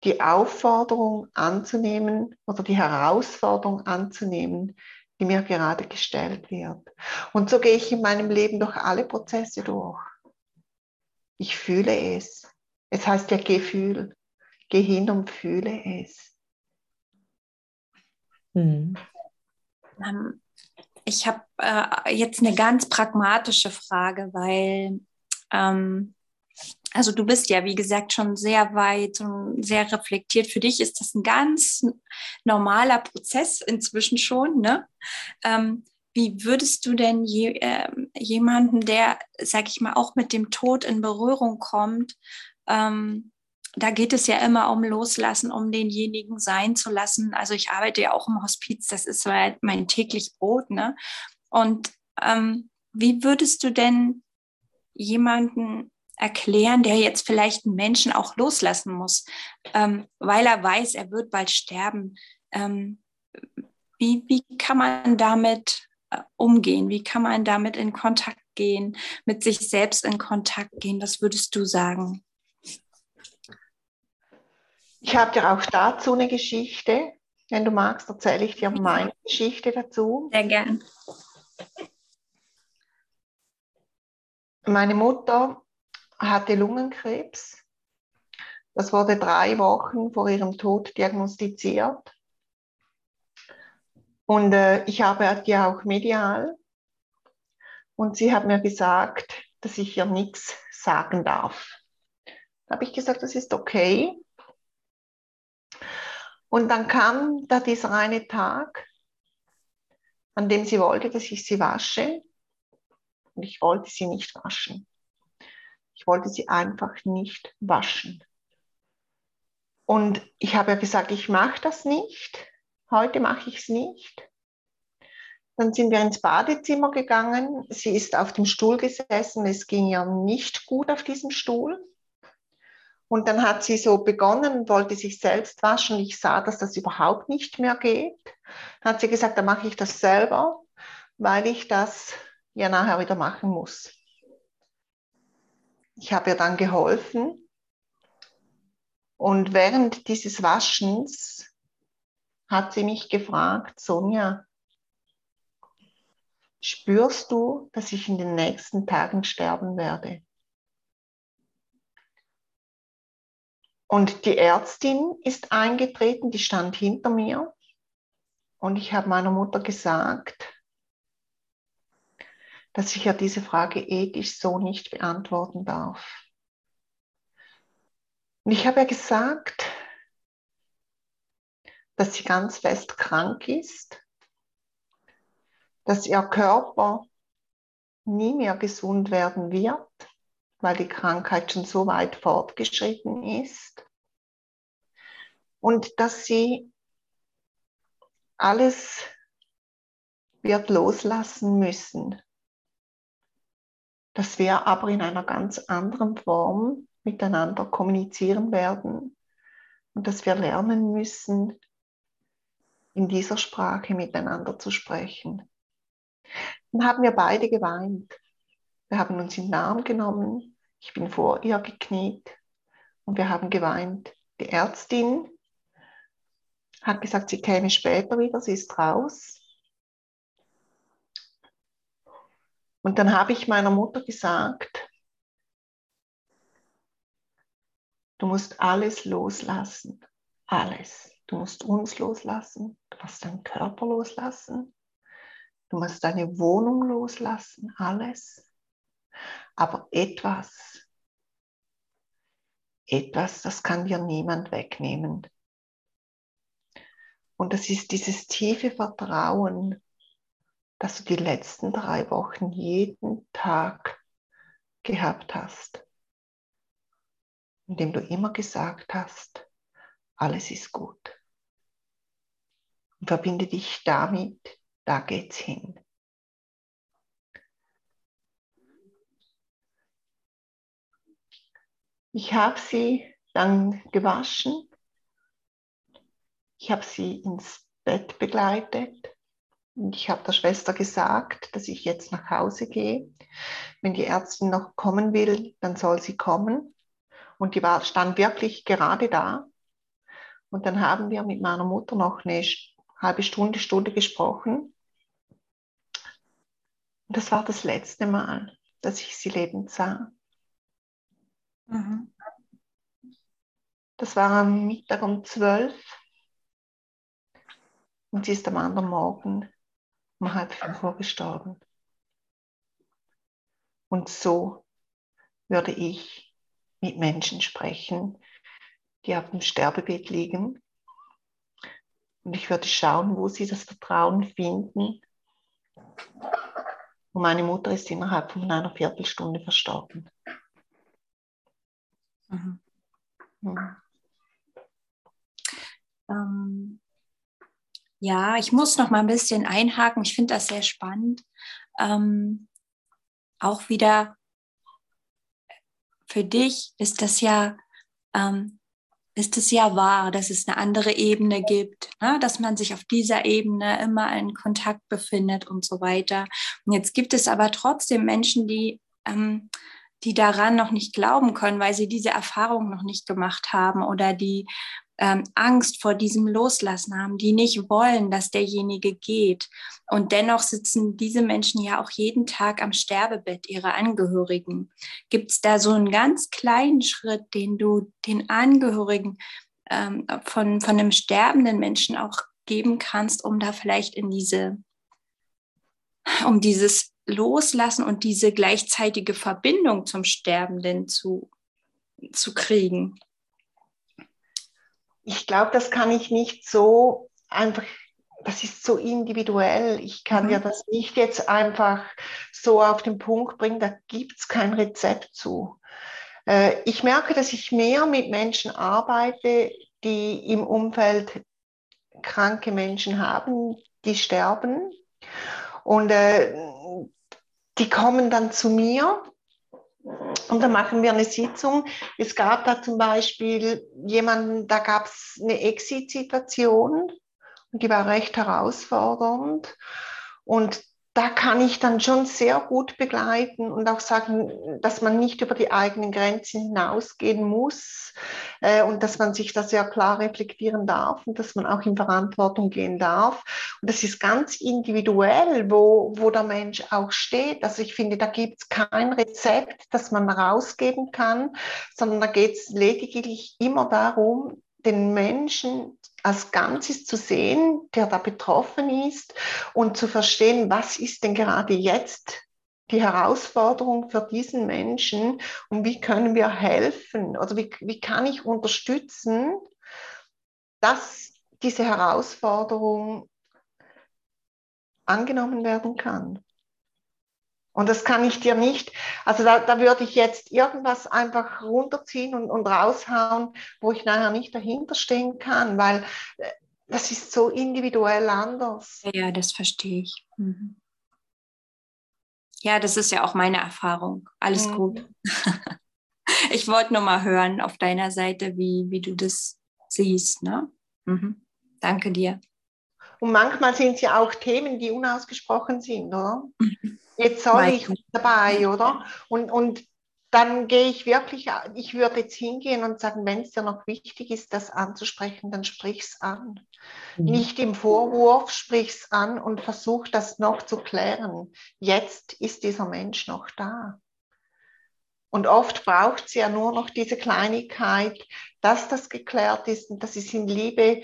die Aufforderung anzunehmen oder die Herausforderung anzunehmen, die mir gerade gestellt wird. Und so gehe ich in meinem Leben durch alle Prozesse durch. Ich fühle es. Es heißt ja Gefühl. Geh hin und fühle es. Mhm. Ich habe äh, jetzt eine ganz pragmatische Frage, weil ähm, also du bist ja, wie gesagt, schon sehr weit und sehr reflektiert. Für dich ist das ein ganz normaler Prozess inzwischen schon. Ne? Ähm, wie würdest du denn je, äh, jemanden, der, sag ich mal, auch mit dem Tod in Berührung kommt, ähm, da geht es ja immer um Loslassen, um denjenigen sein zu lassen. Also ich arbeite ja auch im Hospiz, das ist mein täglich Brot. Ne? Und ähm, wie würdest du denn jemanden erklären, der jetzt vielleicht einen Menschen auch loslassen muss, ähm, weil er weiß, er wird bald sterben? Ähm, wie, wie kann man damit äh, umgehen? Wie kann man damit in Kontakt gehen, mit sich selbst in Kontakt gehen? Was würdest du sagen? Ich habe dir auch dazu eine Geschichte. Wenn du magst, erzähle ich dir meine Geschichte dazu. Sehr gern. Meine Mutter hatte Lungenkrebs. Das wurde drei Wochen vor ihrem Tod diagnostiziert. Und äh, ich habe die auch medial. Und sie hat mir gesagt, dass ich ihr nichts sagen darf. Da habe ich gesagt, das ist okay. Und dann kam da dieser eine Tag, an dem sie wollte, dass ich sie wasche. und ich wollte sie nicht waschen. Ich wollte sie einfach nicht waschen. Und ich habe ja gesagt, ich mache das nicht. Heute mache ich es nicht. Dann sind wir ins Badezimmer gegangen. Sie ist auf dem Stuhl gesessen. Es ging ihr nicht gut auf diesem Stuhl. Und dann hat sie so begonnen wollte sich selbst waschen. Ich sah, dass das überhaupt nicht mehr geht. Dann hat sie gesagt, dann mache ich das selber, weil ich das ja nachher wieder machen muss. Ich habe ihr dann geholfen. Und während dieses Waschens hat sie mich gefragt, Sonja, spürst du, dass ich in den nächsten Tagen sterben werde? Und die Ärztin ist eingetreten, die stand hinter mir. Und ich habe meiner Mutter gesagt, dass ich ja diese Frage ethisch so nicht beantworten darf. Und ich habe ja gesagt, dass sie ganz fest krank ist, dass ihr Körper nie mehr gesund werden wird, weil die Krankheit schon so weit fortgeschritten ist und dass sie alles wird loslassen müssen, dass wir aber in einer ganz anderen Form miteinander kommunizieren werden und dass wir lernen müssen, in dieser Sprache miteinander zu sprechen. Dann haben wir beide geweint. Wir haben uns in den Arm genommen. Ich bin vor ihr gekniet und wir haben geweint. Die Ärztin hat gesagt, sie käme später wieder, sie ist raus. Und dann habe ich meiner Mutter gesagt, du musst alles loslassen, alles. Du musst uns loslassen, du musst deinen Körper loslassen, du musst deine Wohnung loslassen, alles. Aber etwas, etwas, das kann dir niemand wegnehmen. Und das ist dieses tiefe Vertrauen, dass du die letzten drei Wochen jeden Tag gehabt hast, indem du immer gesagt hast, alles ist gut. Und verbinde dich damit, da geht's hin. Ich habe sie dann gewaschen. Ich habe sie ins Bett begleitet. Und ich habe der Schwester gesagt, dass ich jetzt nach Hause gehe. Wenn die Ärztin noch kommen will, dann soll sie kommen. Und die war, stand wirklich gerade da. Und dann haben wir mit meiner Mutter noch eine halbe Stunde, Stunde gesprochen. Und das war das letzte Mal, dass ich sie lebend sah. Mhm. Das war am Mittag um zwölf. Und sie ist am anderen Morgen um halb fünf Uhr gestorben. Und so würde ich mit Menschen sprechen, die auf dem Sterbebett liegen. Und ich würde schauen, wo sie das Vertrauen finden. Und meine Mutter ist innerhalb von einer Viertelstunde verstorben. Mhm. Mhm. Ähm, ja, ich muss noch mal ein bisschen einhaken. Ich finde das sehr spannend. Ähm, auch wieder für dich ist das ja ähm, ist es ja wahr, dass es eine andere Ebene gibt, ne? dass man sich auf dieser Ebene immer in Kontakt befindet und so weiter. Und jetzt gibt es aber trotzdem Menschen, die ähm, die daran noch nicht glauben können, weil sie diese Erfahrung noch nicht gemacht haben oder die ähm, Angst vor diesem Loslassen haben, die nicht wollen, dass derjenige geht. Und dennoch sitzen diese Menschen ja auch jeden Tag am Sterbebett ihrer Angehörigen. Gibt es da so einen ganz kleinen Schritt, den du den Angehörigen ähm, von, von einem sterbenden Menschen auch geben kannst, um da vielleicht in diese, um dieses Loslassen und diese gleichzeitige Verbindung zum Sterbenden zu, zu kriegen? Ich glaube, das kann ich nicht so einfach das ist so individuell. Ich kann mhm. dir das nicht jetzt einfach so auf den Punkt bringen, da gibt es kein Rezept zu. Äh, ich merke, dass ich mehr mit Menschen arbeite, die im Umfeld kranke Menschen haben, die sterben. Und äh, die kommen dann zu mir und dann machen wir eine Sitzung. Es gab da zum Beispiel jemanden, da gab es eine Exit-Situation und die war recht herausfordernd. Und da kann ich dann schon sehr gut begleiten und auch sagen, dass man nicht über die eigenen Grenzen hinausgehen muss äh, und dass man sich da sehr klar reflektieren darf und dass man auch in Verantwortung gehen darf. Und das ist ganz individuell, wo, wo der Mensch auch steht. Also ich finde, da gibt es kein Rezept, das man rausgeben kann, sondern da geht es lediglich immer darum, den Menschen als Ganzes zu sehen, der da betroffen ist und zu verstehen, was ist denn gerade jetzt die Herausforderung für diesen Menschen und wie können wir helfen oder wie, wie kann ich unterstützen, dass diese Herausforderung angenommen werden kann. Und das kann ich dir nicht, also da, da würde ich jetzt irgendwas einfach runterziehen und, und raushauen, wo ich nachher nicht dahinter stehen kann, weil äh, das ist so individuell anders. Ja, das verstehe ich. Mhm. Ja, das ist ja auch meine Erfahrung. Alles mhm. gut. *laughs* ich wollte nur mal hören auf deiner Seite, wie, wie du das siehst. Ne? Mhm. Danke dir. Und manchmal sind es ja auch Themen, die unausgesprochen sind, oder? Jetzt soll ich dabei, oder? Und, und dann gehe ich wirklich, ich würde jetzt hingehen und sagen, wenn es dir noch wichtig ist, das anzusprechen, dann sprich es an. Mhm. Nicht im Vorwurf, sprich es an und versuch das noch zu klären. Jetzt ist dieser Mensch noch da. Und oft braucht es ja nur noch diese Kleinigkeit, dass das geklärt ist und dass es in Liebe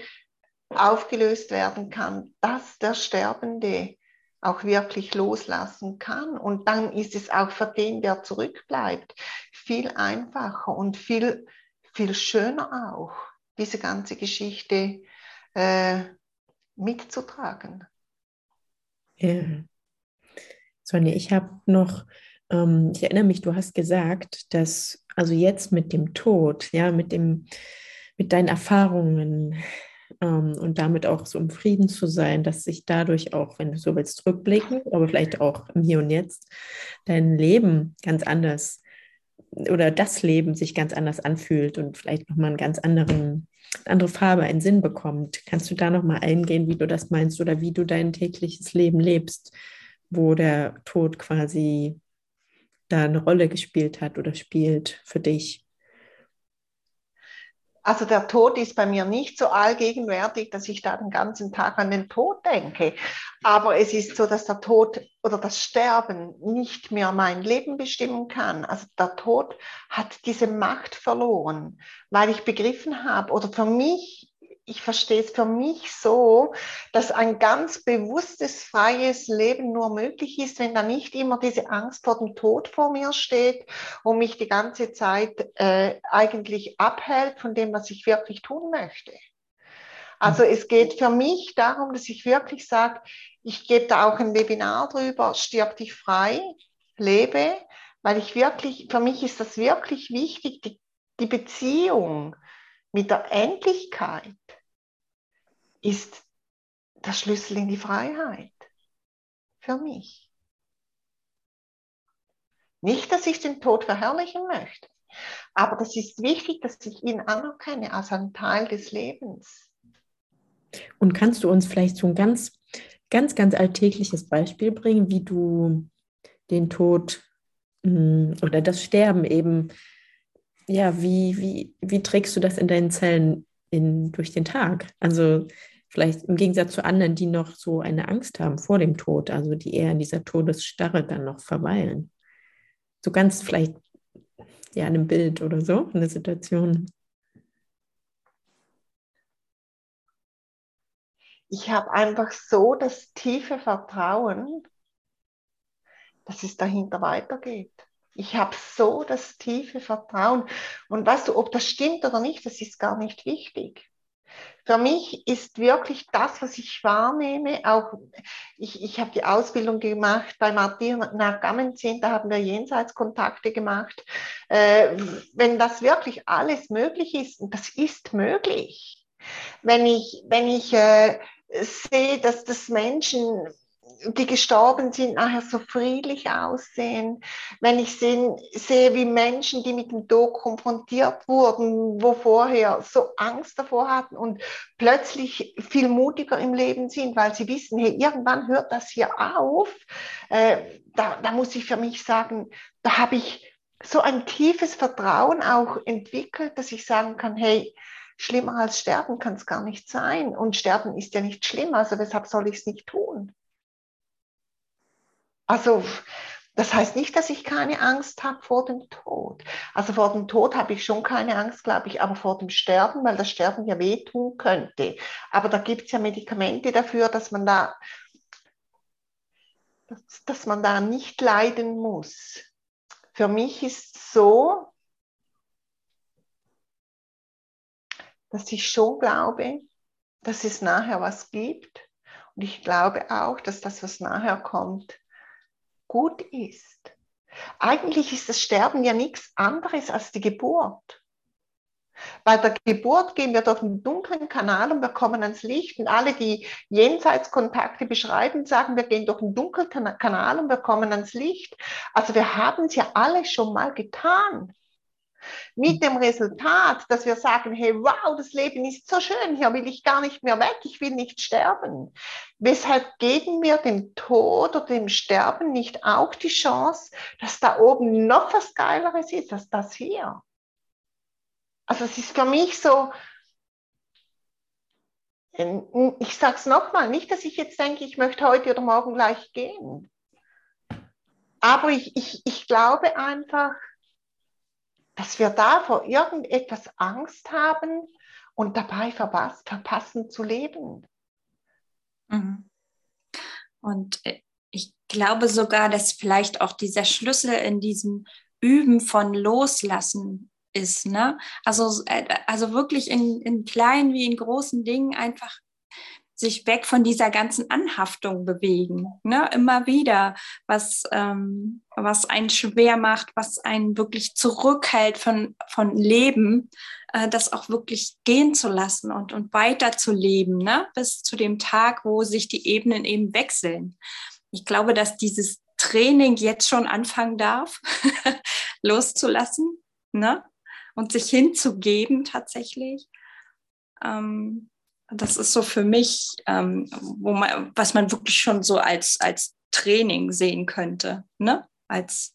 aufgelöst werden kann, dass der Sterbende auch wirklich loslassen kann. Und dann ist es auch für den, der zurückbleibt, viel einfacher und viel, viel schöner auch, diese ganze Geschichte äh, mitzutragen. Ja. Sonja, ich habe noch, ähm, ich erinnere mich, du hast gesagt, dass also jetzt mit dem Tod, ja, mit dem, mit deinen Erfahrungen, und damit auch so im Frieden zu sein, dass sich dadurch auch, wenn du so willst, zurückblicken, aber vielleicht auch im Hier und Jetzt, dein Leben ganz anders oder das Leben sich ganz anders anfühlt und vielleicht nochmal einen ganz anderen, andere Farbe, einen Sinn bekommt. Kannst du da nochmal eingehen, wie du das meinst oder wie du dein tägliches Leben lebst, wo der Tod quasi da eine Rolle gespielt hat oder spielt für dich? Also der Tod ist bei mir nicht so allgegenwärtig, dass ich da den ganzen Tag an den Tod denke. Aber es ist so, dass der Tod oder das Sterben nicht mehr mein Leben bestimmen kann. Also der Tod hat diese Macht verloren, weil ich begriffen habe oder für mich ich verstehe es für mich so, dass ein ganz bewusstes, freies Leben nur möglich ist, wenn da nicht immer diese Angst vor dem Tod vor mir steht und mich die ganze Zeit äh, eigentlich abhält von dem, was ich wirklich tun möchte. Also es geht für mich darum, dass ich wirklich sage, ich gebe da auch ein Webinar drüber, stirb dich frei, lebe, weil ich wirklich, für mich ist das wirklich wichtig, die, die Beziehung mit der Endlichkeit ist der Schlüssel in die Freiheit für mich. Nicht, dass ich den Tod verherrlichen möchte, aber das ist wichtig, dass ich ihn anerkenne als einen Teil des Lebens. Und kannst du uns vielleicht so ein ganz, ganz, ganz alltägliches Beispiel bringen, wie du den Tod hm, oder das Sterben eben, ja, wie, wie, wie trägst du das in deinen Zellen in, durch den Tag? Also vielleicht im Gegensatz zu anderen, die noch so eine Angst haben vor dem Tod, also die eher in dieser Todesstarre dann noch verweilen. So ganz vielleicht ja in einem Bild oder so, in der Situation. Ich habe einfach so das tiefe Vertrauen, dass es dahinter weitergeht. Ich habe so das tiefe Vertrauen. Und weißt du, ob das stimmt oder nicht, das ist gar nicht wichtig. Für mich ist wirklich das, was ich wahrnehme, auch ich, ich habe die Ausbildung gemacht bei Martina Gammenzin, da haben wir Jenseitskontakte gemacht. Äh, wenn das wirklich alles möglich ist, und das ist möglich, wenn ich, wenn ich äh, sehe, dass das Menschen die gestorben sind, nachher so friedlich aussehen. Wenn ich sehe, sehe, wie Menschen, die mit dem Tod konfrontiert wurden, wo vorher so Angst davor hatten und plötzlich viel mutiger im Leben sind, weil sie wissen, hey, irgendwann hört das hier auf. Äh, da, da muss ich für mich sagen, da habe ich so ein tiefes Vertrauen auch entwickelt, dass ich sagen kann, hey, schlimmer als sterben kann es gar nicht sein. Und sterben ist ja nicht schlimm, also weshalb soll ich es nicht tun? Also das heißt nicht, dass ich keine Angst habe vor dem Tod. Also vor dem Tod habe ich schon keine Angst, glaube ich, aber vor dem Sterben, weil das Sterben ja wehtun könnte. Aber da gibt es ja Medikamente dafür, dass man da, dass, dass man da nicht leiden muss. Für mich ist so, dass ich schon glaube, dass es nachher was gibt. Und ich glaube auch, dass das, was nachher kommt, gut ist. Eigentlich ist das Sterben ja nichts anderes als die Geburt. Bei der Geburt gehen wir durch einen dunklen Kanal und wir kommen ans Licht. Und alle, die Jenseitskontakte beschreiben, sagen, wir gehen durch einen dunklen Kanal und wir kommen ans Licht. Also wir haben es ja alle schon mal getan. Mit dem Resultat, dass wir sagen, hey, wow, das Leben ist so schön, hier will ich gar nicht mehr weg, ich will nicht sterben. Weshalb geben wir dem Tod oder dem Sterben nicht auch die Chance, dass da oben noch was Geileres ist als das hier? Also es ist für mich so, ähm, ich sage es nochmal, nicht, dass ich jetzt denke, ich möchte heute oder morgen gleich gehen. Aber ich, ich, ich glaube einfach, dass wir da vor irgendetwas Angst haben und dabei verpassen zu leben. Mhm. Und äh, ich glaube sogar, dass vielleicht auch dieser Schlüssel in diesem Üben von Loslassen ist. Ne? Also, äh, also wirklich in, in kleinen wie in großen Dingen einfach sich weg von dieser ganzen Anhaftung bewegen. Ne? Immer wieder, was, ähm, was einen schwer macht, was einen wirklich zurückhält von, von Leben, äh, das auch wirklich gehen zu lassen und, und weiter zu leben, ne? bis zu dem Tag, wo sich die Ebenen eben wechseln. Ich glaube, dass dieses Training jetzt schon anfangen darf, *laughs* loszulassen ne? und sich hinzugeben tatsächlich. Ähm, das ist so für mich, ähm, wo man, was man wirklich schon so als, als Training sehen könnte, ne? Als,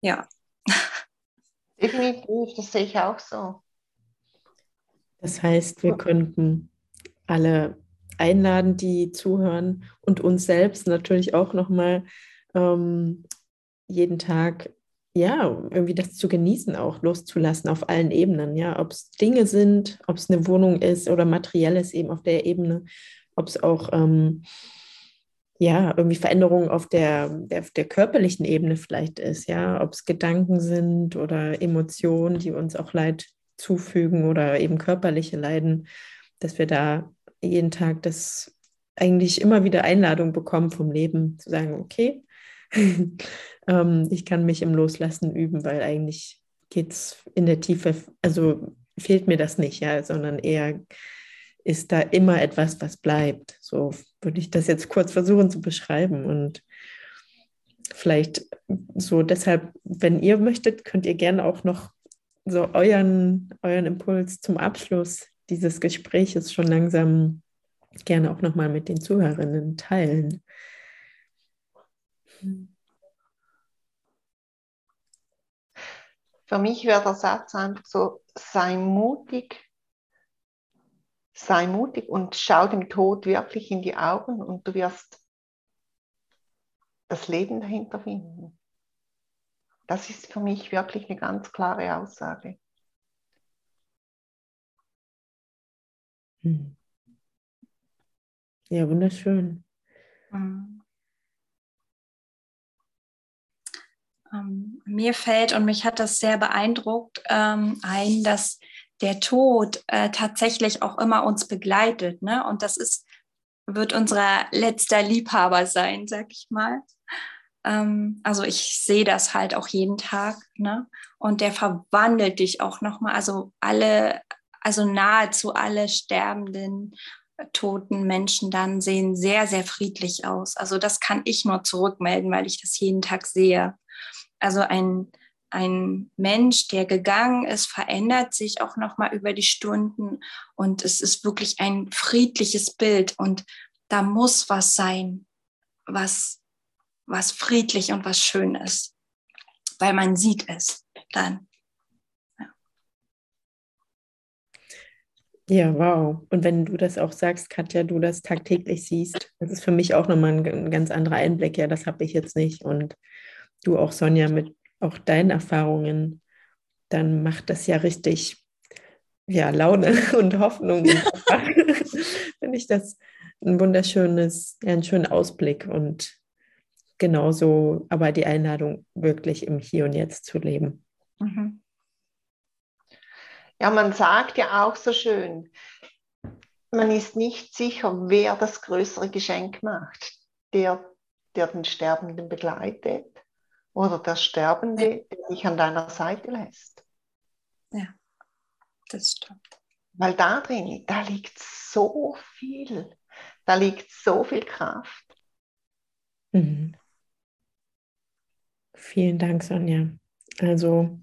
ja. *laughs* Definitiv, das sehe ich auch so. Das heißt, wir könnten alle einladen, die zuhören und uns selbst natürlich auch nochmal ähm, jeden Tag ja, irgendwie das zu genießen, auch loszulassen auf allen Ebenen, ja, ob es Dinge sind, ob es eine Wohnung ist oder materielles eben auf der Ebene, ob es auch ähm, ja, irgendwie Veränderungen auf der, der, der körperlichen Ebene vielleicht ist, ja, ob es Gedanken sind oder Emotionen, die uns auch Leid zufügen oder eben körperliche Leiden, dass wir da jeden Tag das eigentlich immer wieder Einladung bekommen vom Leben, zu sagen, okay, *laughs* ähm, ich kann mich im Loslassen üben, weil eigentlich geht es in der Tiefe, also fehlt mir das nicht, ja, sondern eher ist da immer etwas, was bleibt. So würde ich das jetzt kurz versuchen zu beschreiben. Und vielleicht so deshalb, wenn ihr möchtet, könnt ihr gerne auch noch so euren, euren Impuls zum Abschluss dieses Gespräches schon langsam gerne auch nochmal mit den Zuhörerinnen teilen. Für mich wäre der Satz einfach so, sei mutig, sei mutig und schau dem Tod wirklich in die Augen und du wirst das Leben dahinter finden. Das ist für mich wirklich eine ganz klare Aussage. Hm. Ja, wunderschön. Mhm. Ähm, mir fällt und mich hat das sehr beeindruckt ähm, ein, dass der Tod äh, tatsächlich auch immer uns begleitet. Ne? Und das ist, wird unser letzter Liebhaber sein, sag ich mal. Ähm, also ich sehe das halt auch jeden Tag. Ne? Und der verwandelt dich auch nochmal. Also alle, also nahezu alle sterbenden, toten Menschen dann sehen sehr, sehr friedlich aus. Also das kann ich nur zurückmelden, weil ich das jeden Tag sehe. Also ein, ein Mensch, der gegangen ist, verändert sich auch nochmal über die Stunden und es ist wirklich ein friedliches Bild und da muss was sein, was, was friedlich und was schön ist, weil man sieht es dann. Ja, wow. Und wenn du das auch sagst, Katja, du das tagtäglich siehst, das ist für mich auch nochmal ein, ein ganz anderer Einblick. Ja, das habe ich jetzt nicht. Und du auch, Sonja, mit auch deinen Erfahrungen, dann macht das ja richtig ja, Laune *laughs* und Hoffnung. *laughs* Finde ich das ein wunderschönes, ja, einen schönen Ausblick und genauso aber die Einladung, wirklich im Hier und Jetzt zu leben. Mhm. Ja, man sagt ja auch so schön, man ist nicht sicher, wer das größere Geschenk macht. Der, der den Sterbenden begleitet oder der Sterbende, der dich an deiner Seite lässt. Ja, das stimmt. Weil da drin, da liegt so viel, da liegt so viel Kraft. Mhm. Vielen Dank, Sonja. Also.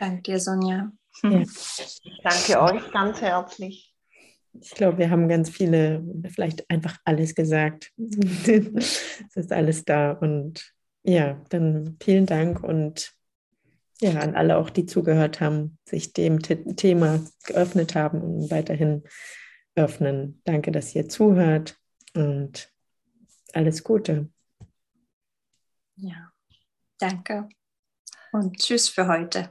Danke dir, Sonja. Ja. Ich *laughs* danke euch ganz herzlich. Ich glaube, wir haben ganz viele, vielleicht einfach alles gesagt. *laughs* es ist alles da. Und ja, dann vielen Dank und ja, an alle auch, die zugehört haben, sich dem Thema geöffnet haben und weiterhin öffnen. Danke, dass ihr zuhört und alles Gute. Ja, danke und tschüss für heute.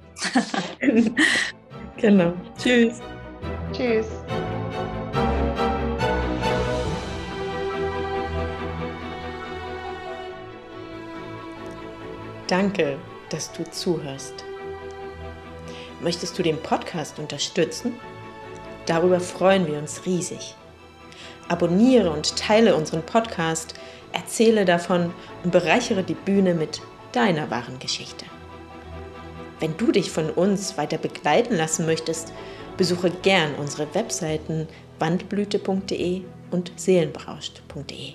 *laughs* genau. Tschüss. Tschüss. Danke, dass du zuhörst. Möchtest du den Podcast unterstützen? Darüber freuen wir uns riesig. Abonniere und teile unseren Podcast, erzähle davon und bereichere die Bühne mit deiner wahren Geschichte. Wenn du dich von uns weiter begleiten lassen möchtest, besuche gern unsere Webseiten wandblüte.de und seelenberauscht.de.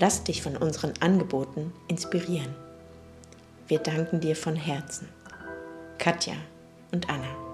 Lass dich von unseren Angeboten inspirieren. Wir danken dir von Herzen. Katja und Anna.